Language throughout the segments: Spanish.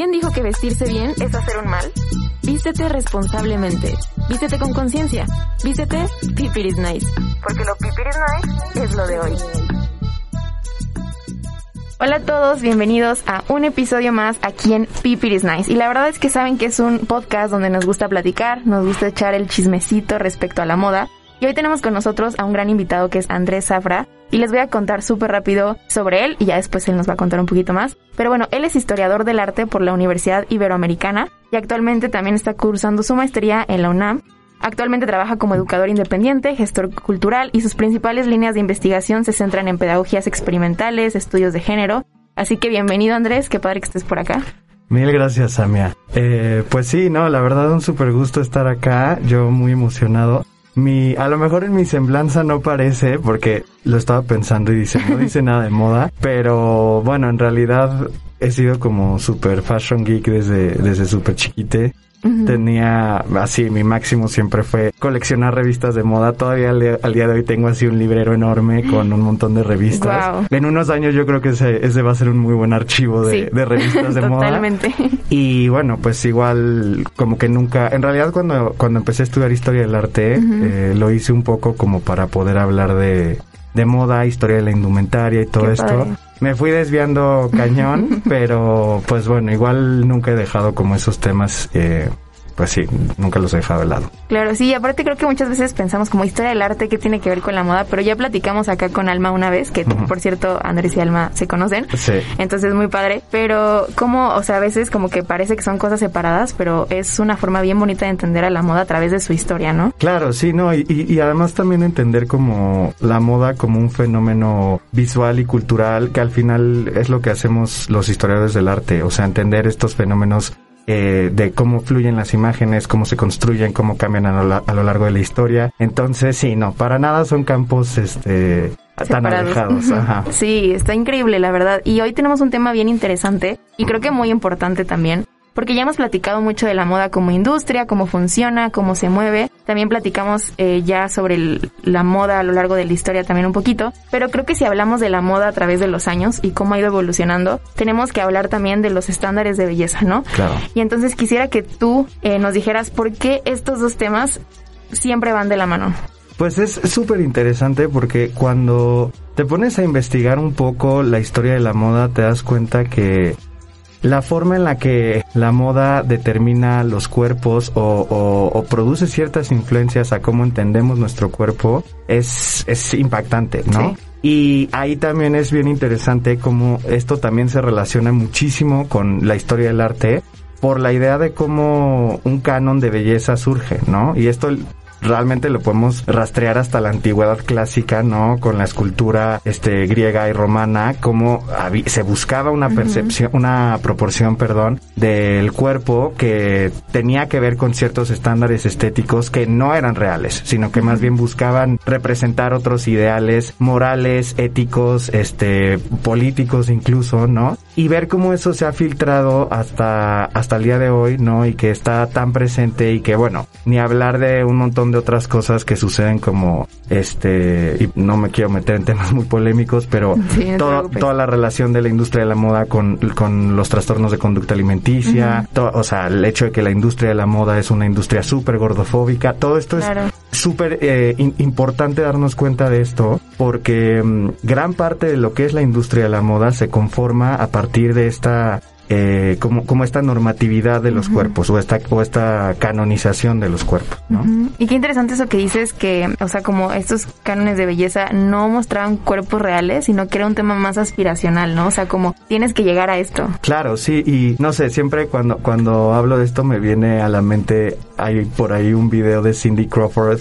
¿Quién dijo que vestirse bien es hacer un mal? Vístete responsablemente. Vístete con conciencia. Vístete Pipiris Nice. Porque lo Pipiris Nice es lo de hoy. Hola a todos, bienvenidos a un episodio más aquí en Pipiris Nice. Y la verdad es que saben que es un podcast donde nos gusta platicar, nos gusta echar el chismecito respecto a la moda. Y hoy tenemos con nosotros a un gran invitado que es Andrés Zafra. Y les voy a contar súper rápido sobre él y ya después él nos va a contar un poquito más. Pero bueno, él es historiador del arte por la Universidad Iberoamericana y actualmente también está cursando su maestría en la UNAM. Actualmente trabaja como educador independiente, gestor cultural y sus principales líneas de investigación se centran en pedagogías experimentales, estudios de género. Así que bienvenido Andrés, qué padre que estés por acá. Mil gracias, Samia. Eh, pues sí, no, la verdad un súper gusto estar acá, yo muy emocionado. Mi, a lo mejor en mi semblanza no parece, porque lo estaba pensando y dice, no dice nada de moda, pero bueno, en realidad he sido como super fashion geek desde, desde súper chiquite. Tenía así, mi máximo siempre fue coleccionar revistas de moda. Todavía al, día de hoy tengo así un librero enorme con un montón de revistas. En unos años yo creo que ese, ese, va a ser un muy buen archivo de, de revistas de moda. Totalmente. Y bueno, pues igual como que nunca, en realidad cuando, cuando empecé a estudiar historia del arte, eh, lo hice un poco como para poder hablar de, de moda, historia de la indumentaria y todo esto. Me fui desviando cañón, pero pues bueno, igual nunca he dejado como esos temas eh, pues sí, nunca los he dejado de lado. Claro, sí, aparte creo que muchas veces pensamos como historia del arte, ¿qué tiene que ver con la moda? Pero ya platicamos acá con Alma una vez, que por cierto Andrés y Alma se conocen. Sí. Entonces muy padre. Pero como, o sea, a veces como que parece que son cosas separadas, pero es una forma bien bonita de entender a la moda a través de su historia, ¿no? Claro, sí, no, y, y además también entender como la moda como un fenómeno visual y cultural, que al final es lo que hacemos los historiadores del arte, o sea, entender estos fenómenos eh, de cómo fluyen las imágenes, cómo se construyen, cómo cambian a lo, largo de la historia. Entonces, sí, no, para nada son campos este tan alejados. Sí, está increíble, la verdad. Y hoy tenemos un tema bien interesante y creo que muy importante también, porque ya hemos platicado mucho de la moda como industria, cómo funciona, cómo se mueve. También platicamos eh, ya sobre la moda a lo largo de la historia también un poquito, pero creo que si hablamos de la moda a través de los años y cómo ha ido evolucionando, tenemos que hablar también de los estándares de belleza, ¿no? Claro. Y entonces quisiera que tú eh, nos dijeras por qué estos dos temas siempre van de la mano. Pues es súper interesante porque cuando te pones a investigar un poco la historia de la moda te das cuenta que la forma en la que la moda determina los cuerpos o, produce ciertas influencias a cómo entendemos nuestro cuerpo es, es impactante, ¿no? Y ahí también es bien interesante cómo esto también se relaciona muchísimo con la historia del arte por la idea de cómo un canon de belleza surge, ¿no? Y esto realmente lo podemos rastrear hasta la antigüedad clásica, ¿no? Con la escultura este griega y romana, cómo se buscaba una percepción, una proporción, perdón, del cuerpo que tenía que ver con ciertos estándares estéticos que no eran reales, sino que más bien buscaban representar otros ideales morales, éticos, este, políticos incluso, ¿no? Y ver cómo eso se ha filtrado hasta, hasta el día de hoy, ¿no? Y que está tan presente y que, bueno, ni hablar de un montón de otras cosas que suceden como este, y no me quiero meter en temas muy polémicos, pero toda la relación de la industria de la moda con, con los trastornos de conducta alimenticia, o sea, el hecho de que la industria de la moda es una industria súper gordofóbica, todo esto es súper eh, importante darnos cuenta de esto porque mm, gran parte de lo que es la industria de la moda se conforma a partir de esta eh, como, como esta normatividad de los cuerpos o esta, o esta canonización de los cuerpos, ¿no? Y qué interesante eso que dices que, o sea, como estos cánones de belleza no mostraban cuerpos reales, sino que era un tema más aspiracional, ¿no? O sea, como tienes que llegar a esto. Claro, sí, y no sé, siempre cuando, cuando hablo de esto me viene a la mente, hay por ahí un video de Cindy Crawford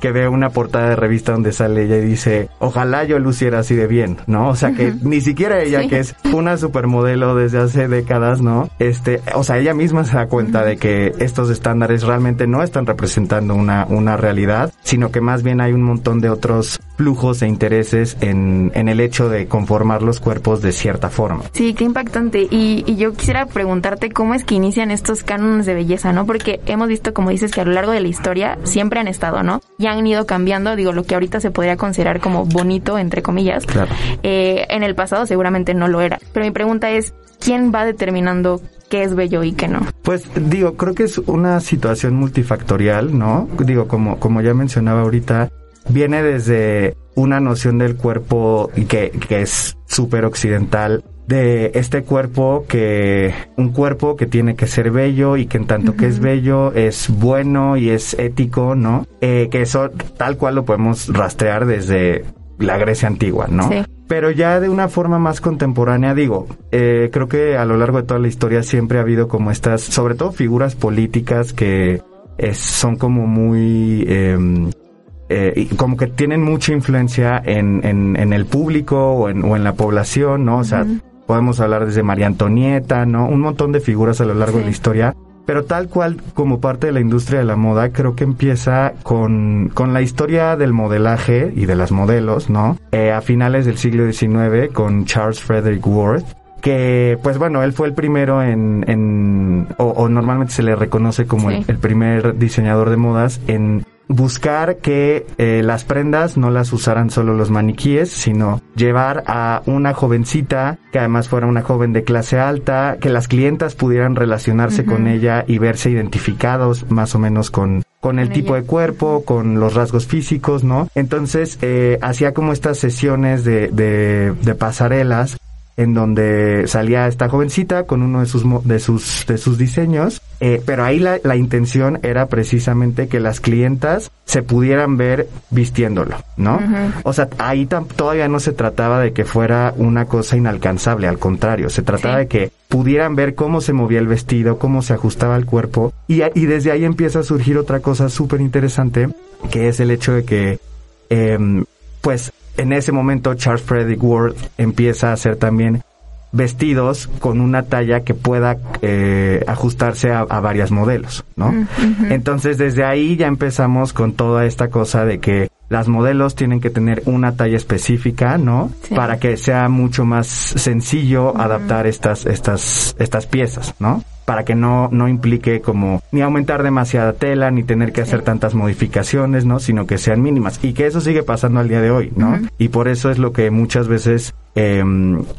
que ve una portada de revista donde sale ella y dice, ojalá yo luciera así de bien, ¿no? O sea, que ni siquiera ella, que es una supermodelo desde hace décadas, ¿no? Este, o sea, ella misma se da cuenta de que estos estándares realmente no están representando una, una realidad, sino que más bien hay un montón de otros flujos e intereses en, en el hecho de conformar los cuerpos de cierta forma. Sí, qué impactante. Y, y yo quisiera preguntarte cómo es que inician estos cánones de belleza, ¿no? Porque hemos visto, como dices, que a lo largo de la historia siempre han estado, ¿no? Y han ido cambiando, digo, lo que ahorita se podría considerar como bonito, entre comillas. Claro. Eh, en el pasado seguramente no lo era. Pero mi pregunta es, ¿quién va determinando qué es bello y qué no. Pues digo, creo que es una situación multifactorial, ¿no? Digo, como, como ya mencionaba ahorita, viene desde una noción del cuerpo que, que es súper occidental, de este cuerpo que, un cuerpo que tiene que ser bello y que en tanto que es bello es bueno y es ético, ¿no? Eh, que eso tal cual lo podemos rastrear desde la Grecia antigua, ¿no? Sí. Pero ya de una forma más contemporánea, digo, eh, creo que a lo largo de toda la historia siempre ha habido como estas, sobre todo figuras políticas que son como muy... Em, eh, como que tienen mucha influencia en, en, el público o en, o en, la población, ¿no? O sea, podemos hablar desde María Antonieta, ¿no? Un montón de figuras a lo largo de la historia. Pero tal cual como parte de la industria de la moda, creo que empieza con, con la historia del modelaje y de las modelos, ¿no? Eh, a finales del siglo XIX con Charles Frederick Worth, que pues bueno, él fue el primero en, en o, normalmente se le reconoce como el, primer diseñador de modas en buscar que eh, las prendas no las usaran solo los maniquíes, sino llevar a una jovencita que además fuera una joven de clase alta, que las clientas pudieran relacionarse con ella y verse identificados más o menos con con el tipo de cuerpo, con los rasgos físicos, ¿no? Entonces, eh, hacía como estas sesiones de, de, de pasarelas en donde salía esta jovencita con uno de sus de sus de sus diseños eh, pero ahí la, la, intención era precisamente que las clientas se pudieran ver vistiéndolo no o sea ahí todavía no se trataba de que fuera una cosa inalcanzable al contrario se trataba de que pudieran ver cómo se movía el vestido cómo se ajustaba el cuerpo y, y desde ahí empieza a surgir otra cosa súper interesante que es el hecho de que eh, pues en ese momento Charles Frederick Worth empieza a hacer también vestidos con una talla que pueda eh, ajustarse a, varias modelos, ¿no? Entonces desde ahí ya empezamos con toda esta cosa de que las modelos tienen que tener una talla específica, ¿no? Para que sea mucho más sencillo adaptar estas estas estas piezas, ¿no? para que no, no implique como ni aumentar demasiada tela, ni tener que hacer tantas modificaciones, ¿no? Sino que sean mínimas. Y que eso sigue pasando al día de hoy, ¿no? Y por eso es lo que muchas veces eh,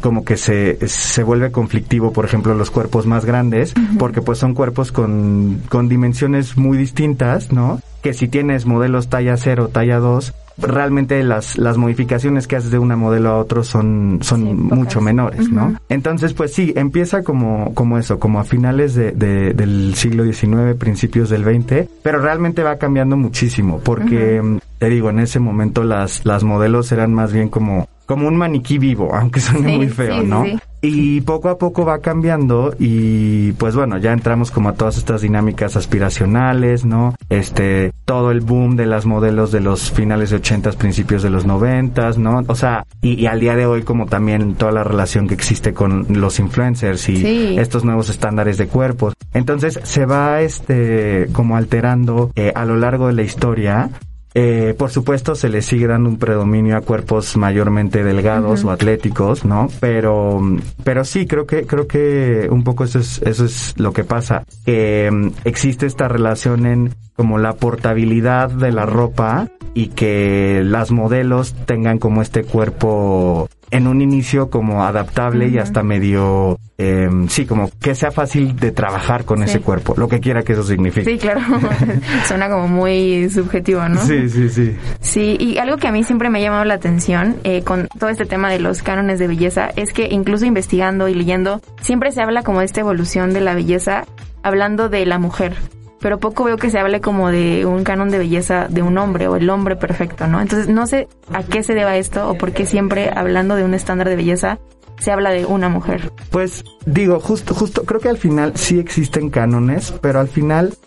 como que se, se vuelve conflictivo, por ejemplo, los cuerpos más grandes, porque pues son cuerpos con, con dimensiones muy distintas, ¿no? Que si tienes modelos talla 0, talla 2, realmente las, las modificaciones que haces de una modelo a otro son, son mucho menores, ¿no? Entonces, pues sí, empieza como, como eso, como a finales de, del siglo XIX, principios del XX, pero realmente va cambiando muchísimo, porque, te digo, en ese momento las, las modelos eran más bien como como un maniquí vivo, aunque suene muy feo, ¿no? Y poco a poco va cambiando y pues bueno, ya entramos como a todas estas dinámicas aspiracionales, ¿no? Este, todo el boom de las modelos de los finales de 80, principios de los 90, ¿no? O sea, y, al día de hoy como también toda la relación que existe con los influencers y estos nuevos estándares de cuerpos. Entonces se va este como alterando eh, a lo largo de la historia eh, por supuesto, se le sigue dando un predominio a cuerpos mayormente delgados o atléticos, ¿no? Pero, pero sí, creo que, creo que un poco eso es, eso es lo que pasa. Que mm, existe esta relación en como la portabilidad de la ropa y que las modelos tengan como este cuerpo en un inicio como adaptable y hasta medio, eh, sí, como que sea fácil de trabajar con ese cuerpo, lo que quiera que eso signifique. Sí, claro, suena como muy subjetivo, ¿no? Sí, sí, sí. Sí, y algo que a mí siempre me ha llamado la atención eh, con todo este tema de los cánones de belleza es que incluso investigando y leyendo, siempre se habla como de esta evolución de la belleza hablando de la mujer pero poco veo que se hable como de un canon de belleza de un hombre o el hombre perfecto, ¿no? Entonces no sé a qué se deba esto o por qué siempre hablando de un estándar de belleza se habla de una mujer. Pues digo, justo, justo, creo que al final sí existen cánones, pero al final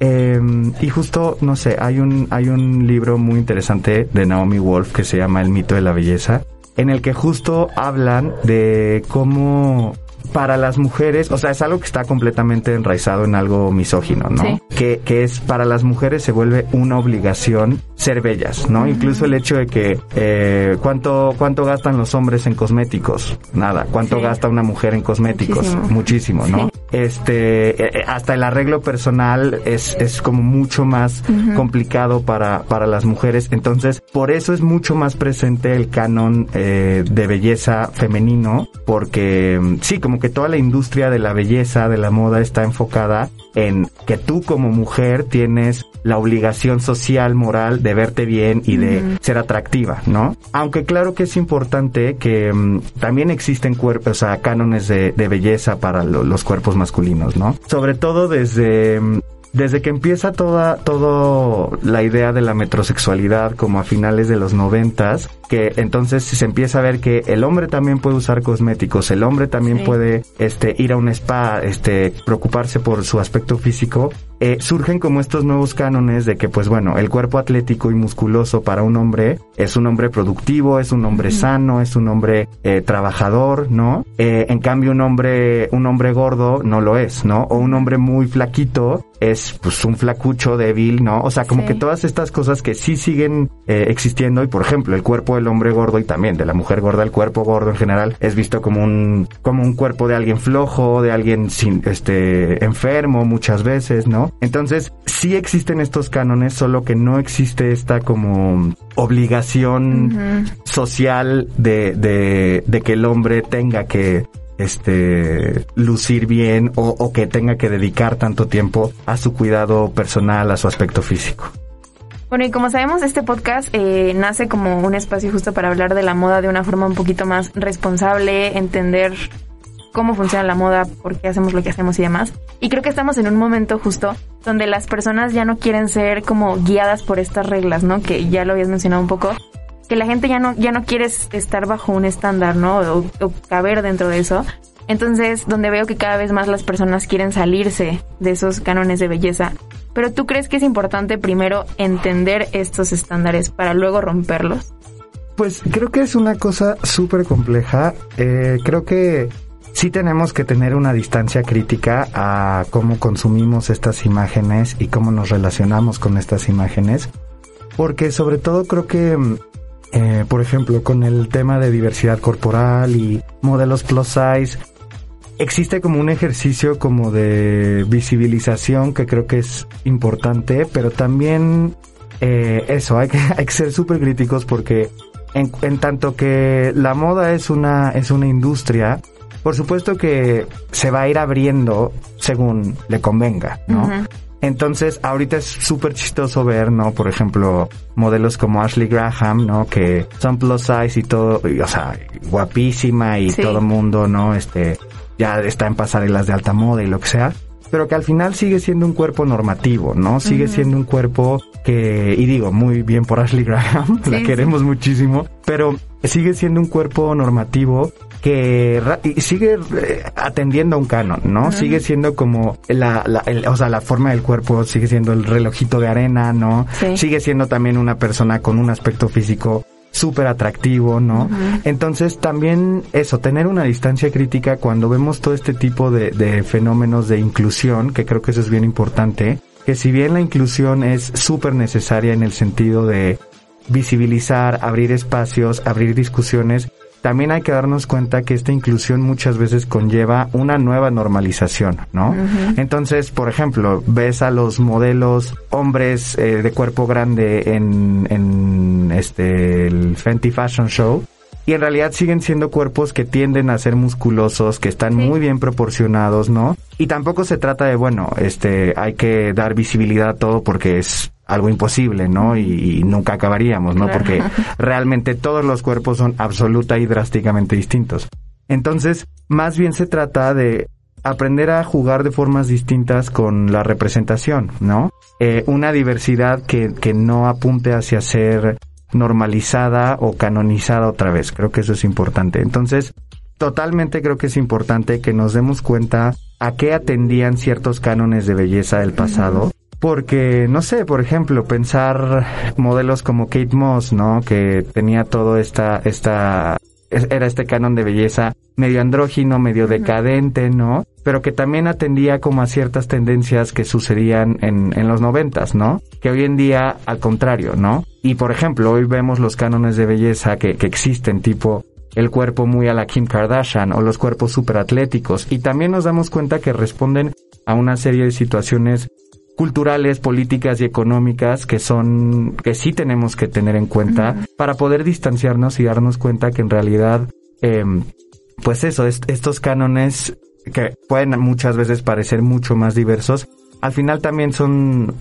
eh, y justo, no sé, hay un, hay un libro muy interesante de Naomi Wolf que se llama El mito de la belleza, en el que justo hablan de cómo para las mujeres, o sea, es algo que está completamente enraizado en algo misógino, ¿no? Que, que es para las mujeres se vuelve una obligación ser bellas, ¿no? Incluso el hecho de que eh, cuánto cuánto gastan los hombres en cosméticos, nada, cuánto gasta una mujer en cosméticos, muchísimo, ¿no? Este, eh, eh, hasta el arreglo personal es, es como mucho más complicado para, para las mujeres. Entonces, por eso es mucho más presente el canon eh, de belleza femenino, porque mm, sí, como que toda la industria de la belleza, de la moda está enfocada en que tú como mujer tienes la obligación social, moral de verte bien y de ser atractiva, ¿no? Aunque claro que es importante que mm, también existen cuerpos, o sea, cánones de, belleza para los cuerpos masculinos, ¿no? Sobre todo desde mm, desde que empieza toda, todo la idea de la metrosexualidad como a finales de los noventas, que entonces se empieza a ver que el hombre también puede usar cosméticos, el hombre también puede este ir a un spa, este preocuparse por su aspecto físico, eh, surgen como estos nuevos cánones de que pues bueno, el cuerpo atlético y musculoso para un hombre es un hombre productivo, es un hombre sano, es un hombre eh, trabajador, ¿no? Eh, en cambio un hombre, un hombre gordo no lo es, ¿no? O un hombre muy flaquito es pues un flacucho débil, ¿no? O sea, como que todas estas cosas que sí siguen eh, existiendo y por ejemplo el cuerpo del hombre gordo y también de la mujer gorda, el cuerpo gordo en general es visto como un como un cuerpo de alguien flojo, de alguien sin este enfermo muchas veces, ¿no? Entonces sí existen estos cánones, solo que no existe esta como obligación social de, de, de que el hombre tenga que este lucir bien o, que tenga que dedicar tanto tiempo a su cuidado personal, a su aspecto físico. Bueno, y como sabemos, este podcast eh, nace como un espacio justo para hablar de la moda de una forma un poquito más responsable, entender cómo funciona la moda, por qué hacemos lo que hacemos y demás. Y creo que estamos en un momento justo donde las personas ya no quieren ser como guiadas por estas reglas, ¿no? Que ya lo habías mencionado un poco, que la gente ya no, ya no quiere estar bajo un estándar, ¿no? O, caber dentro de eso. Entonces, donde veo que cada vez más las personas quieren salirse de esos cánones de belleza. Pero tú crees que es importante primero entender estos estándares para luego romperlos? Pues creo que es una cosa súper compleja. Eh, creo que sí tenemos que tener una distancia crítica a cómo consumimos estas imágenes y cómo nos relacionamos con estas imágenes. Porque sobre todo creo que mm, eh, por ejemplo, con el tema de diversidad corporal y modelos plus size, existe como un ejercicio como de visibilización que creo que es importante, pero también eh, eso, hay que, ser súper críticos porque en, en, tanto que la moda es una, es una industria, por supuesto que se va a ir abriendo según le convenga, ¿no? Entonces, ahorita es súper chistoso ver, ¿no? Por ejemplo, modelos como Ashley Graham, ¿no? Que son plus size y todo, o sea, guapísima y todo mundo, ¿no? Este, ya está en pasarelas de alta moda y lo que sea. Pero que al final sigue siendo un cuerpo normativo, ¿no? Sigue siendo un cuerpo que, y digo, muy bien por Ashley Graham, la queremos muchísimo, pero sigue siendo un cuerpo normativo que sigue eh, atendiendo a un canon, ¿no? Sigue siendo como la, la o sea, la forma del cuerpo sigue siendo el relojito de arena, ¿no? Sigue siendo también una persona con un aspecto físico súper atractivo, ¿no? Entonces también eso, tener una distancia crítica cuando vemos todo este tipo de, de fenómenos de inclusión, que creo que eso es bien importante, que si bien la inclusión es súper necesaria en el sentido de visibilizar, abrir espacios, abrir discusiones, también hay que darnos cuenta que esta inclusión muchas veces conlleva una nueva normalización, ¿no? Entonces, por ejemplo, ves a los modelos hombres eh, de cuerpo grande en, en este el Fenty Fashion Show y en realidad siguen siendo cuerpos que tienden a ser musculosos, que están muy bien proporcionados, ¿no? Y tampoco se trata de, bueno, este, hay que dar visibilidad a todo porque es algo imposible, ¿no? Y, nunca acabaríamos, ¿no? Porque realmente todos los cuerpos son absoluta y drásticamente distintos. Entonces, más bien se trata de aprender a jugar de formas distintas con la representación, ¿no? Eh, una diversidad que, que no apunte hacia ser normalizada o canonizada otra vez. Creo que eso es importante. Entonces, totalmente creo que es importante que nos demos cuenta a qué atendían ciertos cánones de belleza del pasado porque, no sé, por ejemplo, pensar modelos como Kate Moss, ¿no? Que tenía todo esta, esta, era este canon de belleza medio andrógino, medio decadente, ¿no? Pero que también atendía como a ciertas tendencias que sucedían en, en los noventas, ¿no? Que hoy en día, al contrario, ¿no? Y por ejemplo, hoy vemos los cánones de belleza que, que existen, tipo el cuerpo muy a la Kim Kardashian o los cuerpos super atléticos. Y también nos damos cuenta que responden a una serie de situaciones culturales, políticas y económicas que son, que sí tenemos que tener en cuenta para poder distanciarnos y darnos cuenta que en realidad, em, pues eso, estos cánones que pueden muchas veces parecer mucho más diversos, al final también son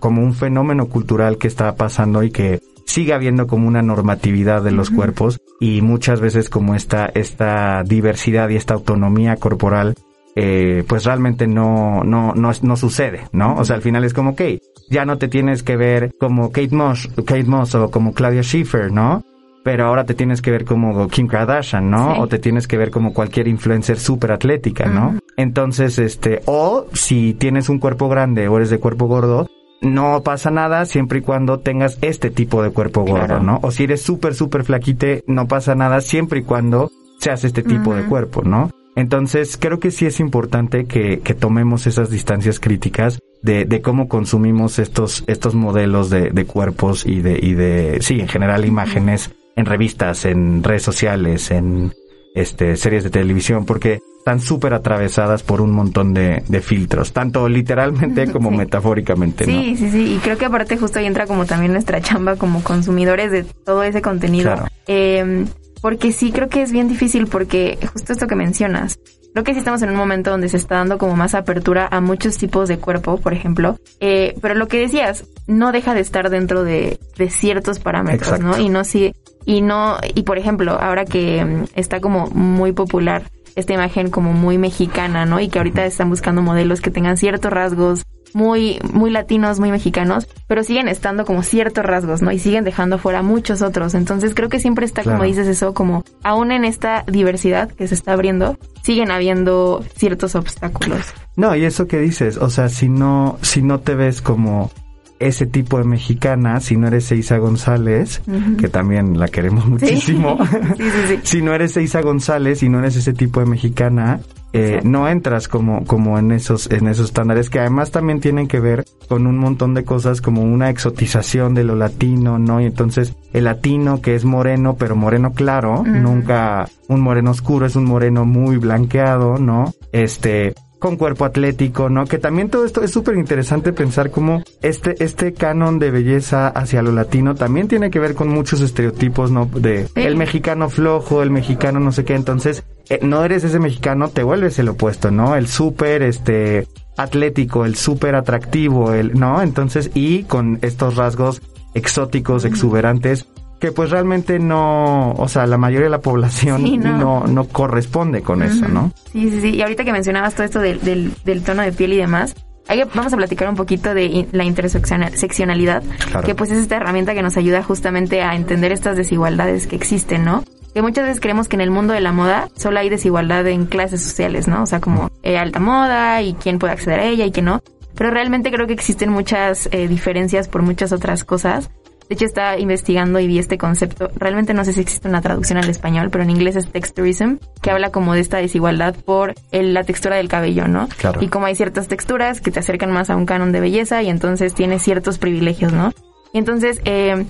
como un fenómeno cultural que está pasando y que sigue habiendo como una normatividad de los cuerpos y muchas veces como esta, esta diversidad y esta autonomía corporal eh, pues realmente no, no, no, no sucede, ¿no? O sea, al final es como, ok, ya no te tienes que ver como Kate Moss, Kate Moss o como Claudia Schiffer, ¿no? Pero ahora te tienes que ver como Kim Kardashian, ¿no? O te tienes que ver como cualquier influencer súper atlética, ¿no? Entonces, este, o si tienes un cuerpo grande o eres de cuerpo gordo, no pasa nada siempre y cuando tengas este tipo de cuerpo gordo, ¿no? O si eres súper, súper flaquite, no pasa nada siempre y cuando seas este tipo de cuerpo, ¿no? Entonces, creo que sí es importante que, que tomemos esas distancias críticas de, de, cómo consumimos estos, estos modelos de, de, cuerpos y de, y de, sí, en general imágenes en revistas, en redes sociales, en este, series de televisión, porque están súper atravesadas por un montón de, de, filtros, tanto literalmente como metafóricamente. Sí, sí, sí, y creo que aparte justo ahí entra como también nuestra chamba como consumidores de todo ese contenido. Eh, porque sí creo que es bien difícil porque justo esto que mencionas, creo que sí estamos en un momento donde se está dando como más apertura a muchos tipos de cuerpo, por ejemplo, eh, pero lo que decías, no deja de estar dentro de, de ciertos parámetros, ¿no? Y no sí, y no, y por ejemplo, ahora que mm, está como muy popular esta imagen como muy mexicana, ¿no? Y que ahorita están buscando modelos que tengan ciertos rasgos muy, muy latinos, muy mexicanos, pero siguen estando como ciertos rasgos, ¿no? Y siguen dejando fuera muchos otros. Entonces creo que siempre está, como dices eso, como aún en esta diversidad que se está abriendo, siguen habiendo ciertos obstáculos. No, y eso que dices, o sea, si no, si no te ves como ese tipo de mexicana, si no eres Eiza González, que también la queremos muchísimo, si no eres Eiza González y no eres ese tipo de mexicana, eh, no entras como, como en esos, en esos estándares que además también tienen que ver con un montón de cosas como una exotización de lo latino, ¿no? Y entonces el latino que es moreno, pero moreno claro, nunca un moreno oscuro, es un moreno muy blanqueado, ¿no? Este, con cuerpo atlético, ¿no? Que también todo esto es súper interesante pensar cómo este, este canon de belleza hacia lo latino también tiene que ver con muchos estereotipos, ¿no? De el mexicano flojo, el mexicano no sé qué, entonces eh, no eres ese mexicano, te vuelves el opuesto, ¿no? El súper, este, atlético, el súper atractivo, el, ¿no? Entonces, y con estos rasgos exóticos, exuberantes, que pues realmente no, o sea, la mayoría de la población no. no. corresponde con eso, ¿no? Sí, sí, sí. Y ahorita que mencionabas todo esto del, del, del tono de piel y demás, vamos a platicar un poquito de la interseccionalidad, que pues es esta herramienta que nos ayuda justamente a entender estas desigualdades que existen, ¿no? Que muchas veces creemos que en el mundo de la moda solo hay desigualdad en clases sociales, ¿no? O sea, como eh, alta moda y quién puede acceder a ella y quién no. Pero realmente creo que existen muchas eh, diferencias por muchas otras cosas de hecho, estaba investigando y vi este concepto. Realmente no sé si existe una traducción al español, pero en inglés es texturism, que habla como de esta desigualdad por la textura del cabello, ¿no? Claro. Y como hay ciertas texturas que te acercan más a un canon de belleza y entonces tienes ciertos privilegios, ¿no? Y entonces, eh,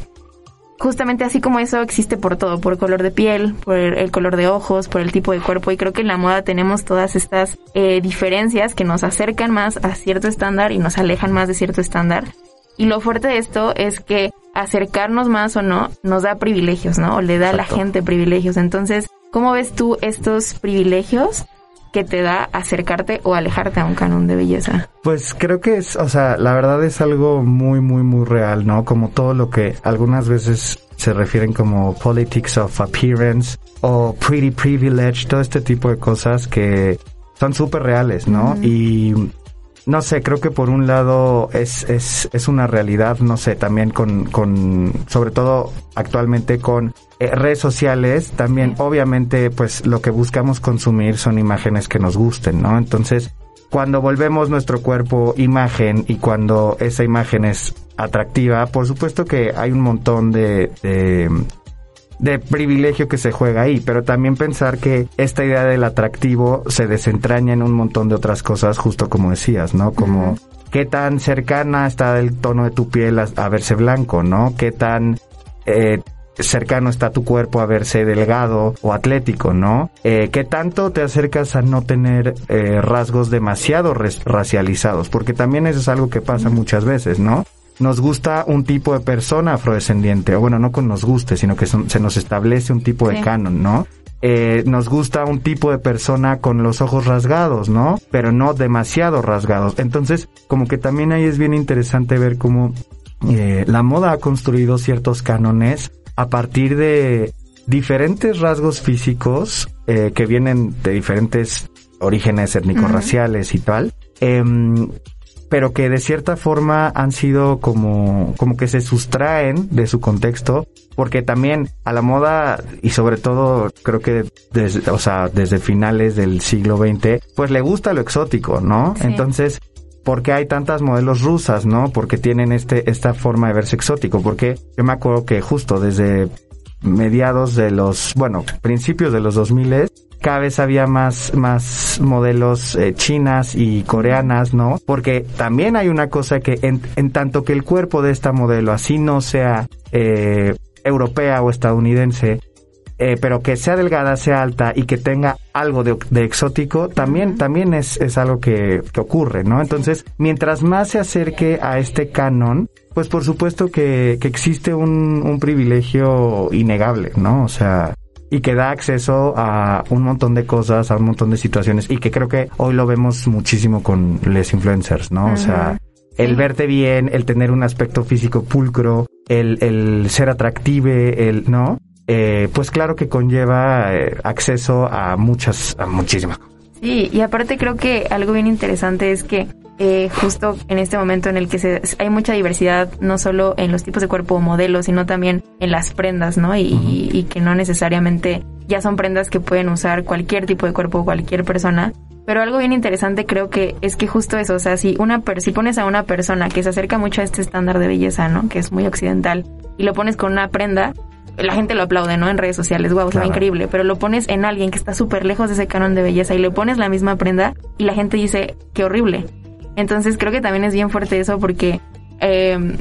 justamente así como eso existe por todo, por color de piel, por el color de ojos, por el tipo de cuerpo y creo que en la moda tenemos todas estas eh, diferencias que nos acercan más a cierto estándar y nos alejan más de cierto estándar. Y lo fuerte de esto es que acercarnos más o no nos da privilegios, ¿no? O le da a la gente privilegios. Entonces, ¿cómo ves tú estos privilegios que te da acercarte o alejarte a un canon de belleza? Pues creo que es, o sea, la verdad es algo muy, muy, muy real, ¿no? Como todo lo que algunas veces se refieren como politics of appearance o pretty privilege, todo este tipo de cosas que son súper reales, ¿no? Y no sé, creo que por un lado es, es, es una realidad, no sé, también con, con sobre todo actualmente con eh, redes sociales, también obviamente pues lo que buscamos consumir son imágenes que nos gusten, ¿no? Entonces, cuando volvemos nuestro cuerpo imagen y cuando esa imagen es atractiva, por supuesto que hay un montón de, de de privilegio que se juega ahí, pero también pensar que esta idea del atractivo se desentraña en un montón de otras cosas, justo como decías, ¿no? Como qué tan cercana está el tono de tu piel a, verse blanco, ¿no? Qué tan eh, cercano está tu cuerpo a verse delgado o atlético, ¿no? Eh, ¿Qué tanto te acercas a no tener eh, rasgos demasiado racializados? Porque también eso es algo que pasa muchas veces, ¿no? Nos gusta un tipo de persona afrodescendiente, o bueno, no con nos guste, sino que se nos establece un tipo de canon, ¿no? Eh, nos gusta un tipo de persona con los ojos rasgados, ¿no? Pero no demasiado rasgados. Entonces, como que también ahí es bien interesante ver cómo eh, la moda ha construido ciertos cánones a partir de diferentes rasgos físicos eh, que vienen de diferentes orígenes étnico-raciales y tal. Em, pero que de cierta forma han sido como, como que se sustraen de su contexto, porque también a la moda, y sobre todo creo que desde, o sea, desde finales del siglo XX, pues le gusta lo exótico, ¿no? Entonces, ¿por qué hay tantas modelos rusas, no? Porque tienen este, esta forma de verse exótico, porque yo me acuerdo que justo desde mediados de los, bueno, principios de los 2000 cada vez había más, más modelos eh, chinas y coreanas, ¿no? Porque también hay una cosa que en, en tanto que el cuerpo de esta modelo así no sea eh, europea o estadounidense, eh, pero que sea delgada, sea alta y que tenga algo de, de exótico, también, también es, es algo que, que, ocurre, ¿no? Entonces, mientras más se acerque a este canon, pues por supuesto que, que existe un, un privilegio innegable, ¿no? O sea, y que da acceso a un montón de cosas, a un montón de situaciones y que creo que hoy lo vemos muchísimo con los influencers, ¿no? O sea, el verte bien, el tener un aspecto físico pulcro, el, el ser atractive, el, ¿no? Eh, pues claro que conlleva eh, acceso a muchas, a muchísimas cosas. Sí, y aparte creo que algo bien interesante es que eh, justo en este momento en el que se, hay mucha diversidad, no solo en los tipos de cuerpo o modelos, sino también en las prendas, ¿no? Y, y, que no necesariamente ya son prendas que pueden usar cualquier tipo de cuerpo o cualquier persona. Pero algo bien interesante creo que es que justo eso, o sea, si una si pones a una persona que se acerca mucho a este estándar de belleza, ¿no? Que es muy occidental, y lo pones con una prenda, la gente lo aplaude, ¿no? En redes sociales, wow, se ve increíble, pero lo pones en alguien que está súper lejos de ese canon de belleza y le pones la misma prenda y la gente dice, qué horrible. Entonces creo que también es bien fuerte eso porque, em,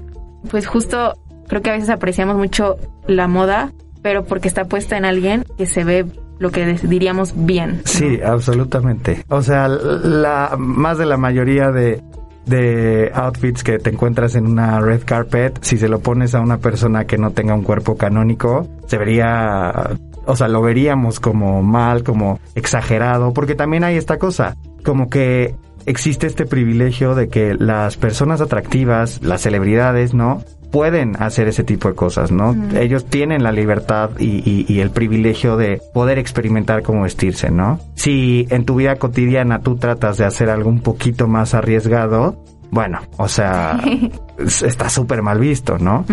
pues justo creo que a veces apreciamos mucho la moda, pero porque está puesta en alguien que se ve lo que diríamos bien. Sí, absolutamente. O sea, la más de la mayoría de de outfits que te encuentras en una red carpet, si se lo pones a una persona que no tenga un cuerpo canónico, se vería, o sea, lo veríamos como mal, como exagerado, porque también hay esta cosa, como que existe este privilegio de que las personas atractivas, las celebridades, ¿no? Pueden hacer ese tipo de cosas, ¿no? Ellos tienen la libertad y, y, el privilegio de poder experimentar cómo vestirse, ¿no? Si en tu vida cotidiana tú tratas de hacer algo un poquito más arriesgado, bueno, o sea, está súper mal visto, ¿no?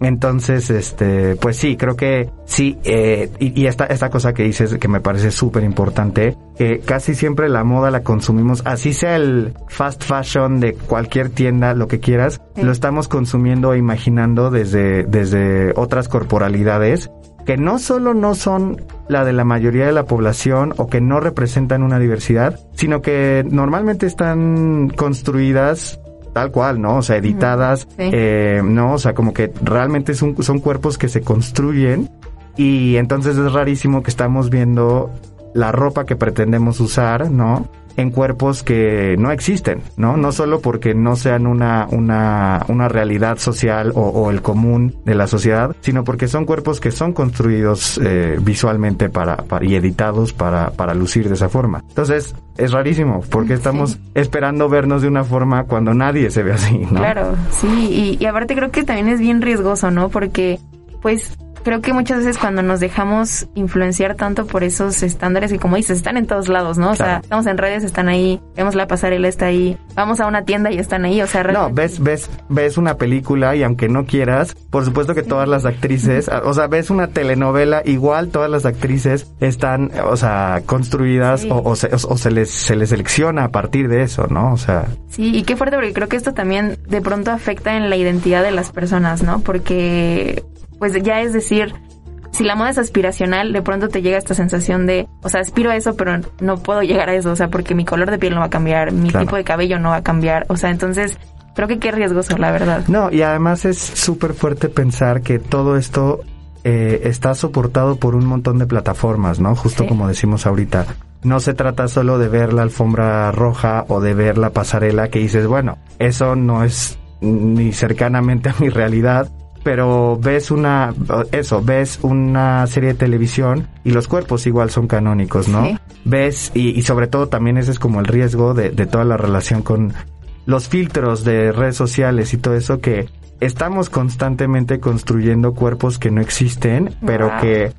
Entonces, este, pues sí, creo que sí, eh, y, esta, esta cosa que dices que me parece súper importante, que casi siempre la moda la consumimos, así sea el fast fashion de cualquier tienda, lo que quieras, lo estamos consumiendo e imaginando desde, desde otras corporalidades que no solo no son la de la mayoría de la población o que no representan una diversidad, sino que normalmente están construidas tal cual, ¿no? O sea, editadas, eh, ¿no? O sea, como que realmente son, son cuerpos que se construyen y entonces es rarísimo que estamos viendo la ropa que pretendemos usar, ¿no? En cuerpos que no existen, ¿no? No solo porque no sean una, una, una realidad social o, el común de la sociedad, sino porque son cuerpos que son construidos eh, visualmente para, y editados para, para lucir de esa forma. Entonces, es rarísimo, porque estamos esperando vernos de una forma cuando nadie se ve así, ¿no? Claro, sí, y, y aparte creo que también es bien riesgoso, ¿no? Porque, pues, creo que muchas veces cuando nos dejamos influenciar tanto por esos estándares que como dices, están en todos lados, ¿no? O sea, estamos en redes, están ahí, vemos la pasarela, está ahí, vamos a una tienda y están ahí, o sea, No, ves, ves, ves una película y aunque no quieras, por supuesto que todas las actrices, o sea, ves una telenovela, igual todas las actrices están, o sea, construidas o, se, o, se, les, se les selecciona a partir de eso, ¿no? O sea. Sí, y qué fuerte porque creo que esto también de pronto afecta en la identidad de las personas, ¿no? Porque pues ya es decir, si la moda es aspiracional, de pronto te llega esta sensación de, o sea, aspiro a eso, pero no puedo llegar a eso, o sea, porque mi color de piel no va a cambiar, mi tipo de cabello no va a cambiar, o sea, entonces creo que qué riesgoso, la verdad. No, y además es súper fuerte pensar que todo esto eh, está soportado por un montón de plataformas, ¿no? Justo como decimos ahorita. No se trata solo de ver la alfombra roja o de ver la pasarela que dices, bueno, eso no es ni cercanamente a mi realidad, pero ves una, eso, ves una serie de televisión y los cuerpos igual son canónicos, ¿no? Ves, y, y, sobre todo también ese es como el riesgo de, de toda la relación con los filtros de redes sociales y todo eso que estamos constantemente construyendo cuerpos que no existen, pero que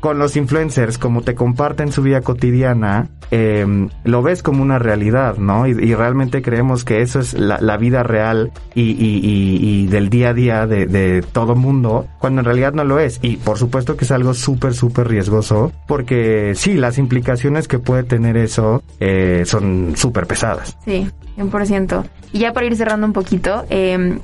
con los influencers, como te comparten su vida cotidiana, eh, lo ves como una realidad, ¿no? Y, realmente creemos que eso es la, vida real y, y, y, del día a día de, de, todo mundo, cuando en realidad no lo es. Y por supuesto que es algo súper, súper riesgoso, porque sí, las implicaciones que puede tener eso eh, son súper pesadas. Sí, 100%. Y ya para ir cerrando un poquito, eh,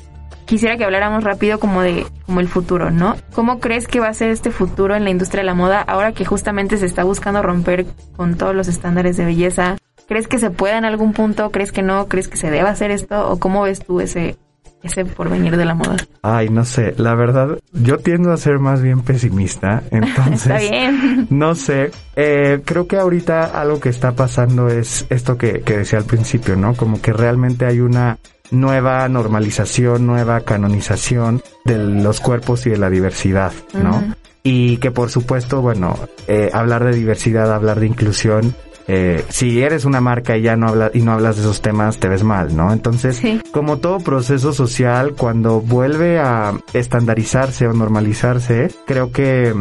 quisiera que habláramos rápido como de como el futuro, ¿no? ¿Cómo crees que va a ser este futuro en la industria de la moda ahora que justamente se está buscando romper con todos los estándares de belleza? ¿Crees que se pueda en algún punto? ¿Crees que no? ¿Crees que se deba hacer esto? ¿O cómo ves tú ese ese porvenir de la moda? Ay, no sé, la verdad, yo tiendo a ser más bien pesimista, entonces... está bien. No sé, eh, creo que ahorita algo que está pasando es esto que, que decía al principio, ¿no? Como que realmente hay una nueva normalización, nueva canonización de los cuerpos y de la diversidad, ¿no? Y que por supuesto, bueno, eh, hablar de diversidad, hablar de inclusión, eh, si eres una marca y ya no hablas y no hablas de esos temas, te ves mal, ¿no? Entonces, como todo proceso social, cuando vuelve a estandarizarse o normalizarse, creo que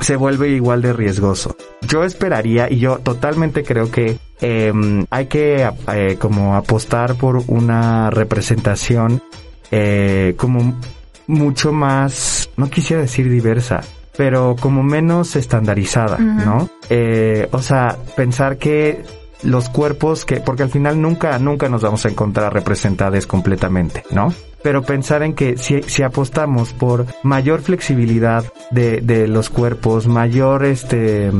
se vuelve igual de riesgoso. Yo esperaría y yo totalmente creo que eh, hay que eh, como apostar por una representación eh, como mucho más, no quisiera decir diversa, pero como menos estandarizada, ¿no? Eh, o sea, pensar que los cuerpos que, porque al final nunca, nunca nos vamos a encontrar representados completamente, ¿no? pero pensar en que si, si apostamos por mayor flexibilidad de, de los cuerpos, mayor este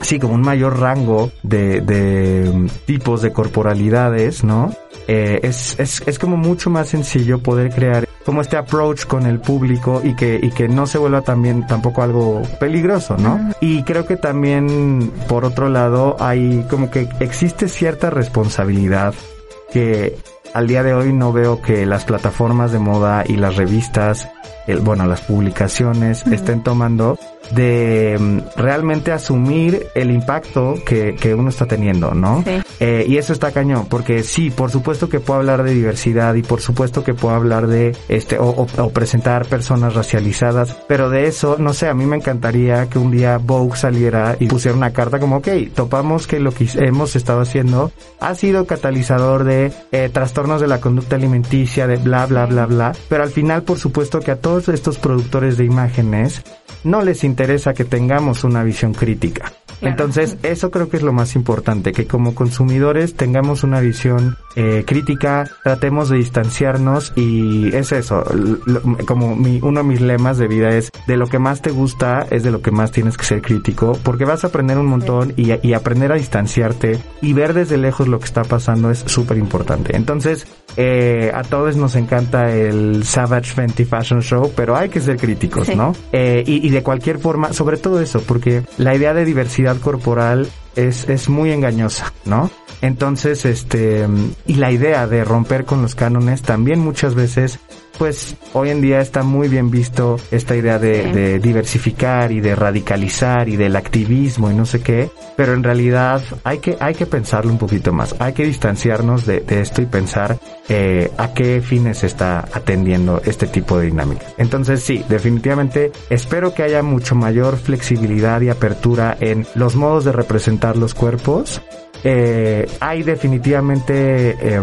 sí, como un mayor rango de, de tipos de corporalidades, ¿no? Eh, es, es, es como mucho más sencillo poder crear como este approach con el público y que, y que no se vuelva también tampoco algo peligroso, ¿no? Y creo que también, por otro lado, hay como que existe cierta responsabilidad que al día de hoy no veo que las plataformas de moda y las revistas, el, bueno, las publicaciones estén tomando de mm, realmente asumir el impacto que, que uno está teniendo, ¿no? Sí. Eh, y eso está cañón, porque sí, por supuesto que puedo hablar de diversidad y por supuesto que puedo hablar de este o, o, presentar personas racializadas, pero de eso, no sé, a mí me encantaría que un día Vogue saliera y pusiera una carta como, ok, topamos que lo que hemos estado haciendo ha sido catalizador de eh, trastornos de la conducta alimenticia, de bla, bla, bla, bla, pero al final, por supuesto que a todos estos productores de imágenes no les interesa que tengamos una visión crítica. Claro. Entonces, eso creo que es lo más importante, que como consumidores tengamos una visión eh, crítica, tratemos de distanciarnos y es eso, lo, como mi, uno de mis lemas de vida es, de lo que más te gusta es de lo que más tienes que ser crítico, porque vas a aprender un montón y, y aprender a distanciarte y ver desde lejos lo que está pasando es súper importante. Entonces, eh, a todos nos encanta el Savage Fenty Fashion Show, pero hay que ser críticos, sí. ¿no? Eh, y, y de cualquier forma, sobre todo eso, porque la idea de diversidad corporal es, es muy engañosa, ¿no? Entonces, este, y la idea de romper con los cánones también muchas veces pues hoy en día está muy bien visto esta idea de, diversificar y de radicalizar y del activismo y no sé qué, pero en realidad hay que, hay que pensarlo un poquito más, hay que distanciarnos de, de esto y pensar eh, a qué fines está atendiendo este tipo de dinámica. Entonces sí, definitivamente espero que haya mucho mayor flexibilidad y apertura en los modos de representar los cuerpos eh, hay definitivamente eh,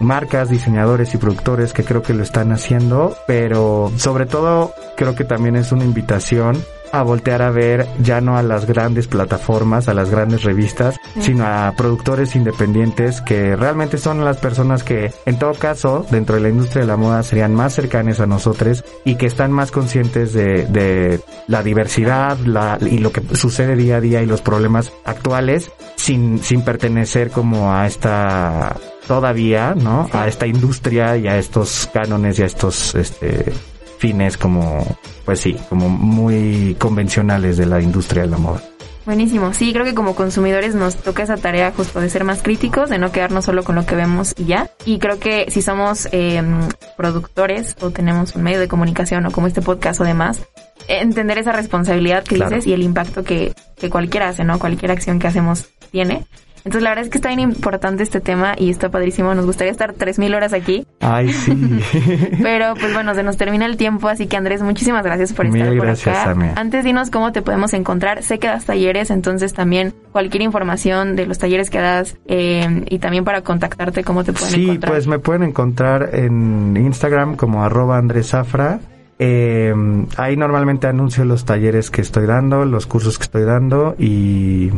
marcas, diseñadores y productores que creo que lo están haciendo, pero sobre todo creo que también es una invitación a voltear a ver ya no a las grandes plataformas, a las grandes revistas, sí. sino a productores independientes que realmente son las personas que en todo caso dentro de la industria de la moda serían más cercanas a nosotros y que están más conscientes de, de la diversidad la, y lo que sucede día a día y los problemas actuales sin, sin pertenecer como a esta todavía, ¿no? Sí. A esta industria y a estos cánones y a estos este fines como, pues sí, como muy convencionales de la industria de la moda. Buenísimo. Sí, creo que como consumidores nos toca esa tarea justo de ser más críticos, de no quedarnos solo con lo que vemos y ya. Y creo que si somos eh, productores o tenemos un medio de comunicación o como este podcast o demás, entender esa responsabilidad que dices y el impacto que, que cualquiera hace, ¿no? Cualquier acción que hacemos tiene. Entonces, la verdad es que está bien importante este tema y está padrísimo. Nos gustaría estar 3.000 horas aquí. Ay, sí. Pero, pues bueno, se nos termina el tiempo, así que Andrés, muchísimas gracias por estar por gracias, acá. Samia. Antes, dinos cómo te podemos encontrar. Sé que das talleres, entonces también cualquier información de los talleres que das eh, y también para contactarte, cómo te pueden Sí, encontrar. pues me pueden encontrar en Instagram como arroba Andrés Zafra. Eh, ahí normalmente anuncio los talleres que estoy dando, los cursos que estoy dando y,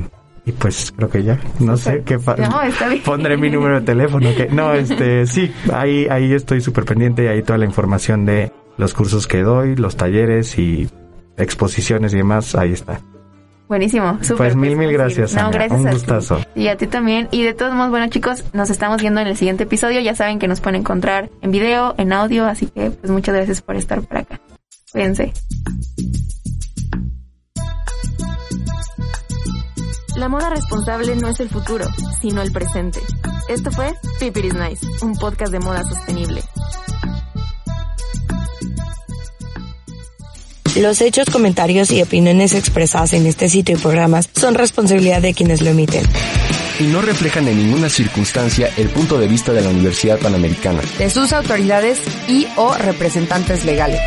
y pues creo que ya. No sé qué No, está bien. pondré mi número de teléfono. Que, no, este sí, ahí, ahí estoy súper pendiente y ahí toda la información de los cursos que doy, los talleres y exposiciones y demás, ahí está. Buenísimo, súper. Pues mil, mil sí. gracias, No, gracias Un a ti. gustazo. Y a ti también. Y de todos modos, bueno chicos, nos estamos viendo en el siguiente episodio. Ya saben que nos pueden encontrar en video, en audio, así que pues muchas gracias por estar por acá. Cuídense. La moda responsable no es el futuro, sino el presente. Esto fue Pipiris Nice, un podcast de moda sostenible. Los hechos, comentarios y opiniones expresadas en este sitio y programas son responsabilidad de quienes lo emiten. y no reflejan en ninguna circunstancia el punto de vista de la Universidad Panamericana. De sus autoridades y o representantes legales.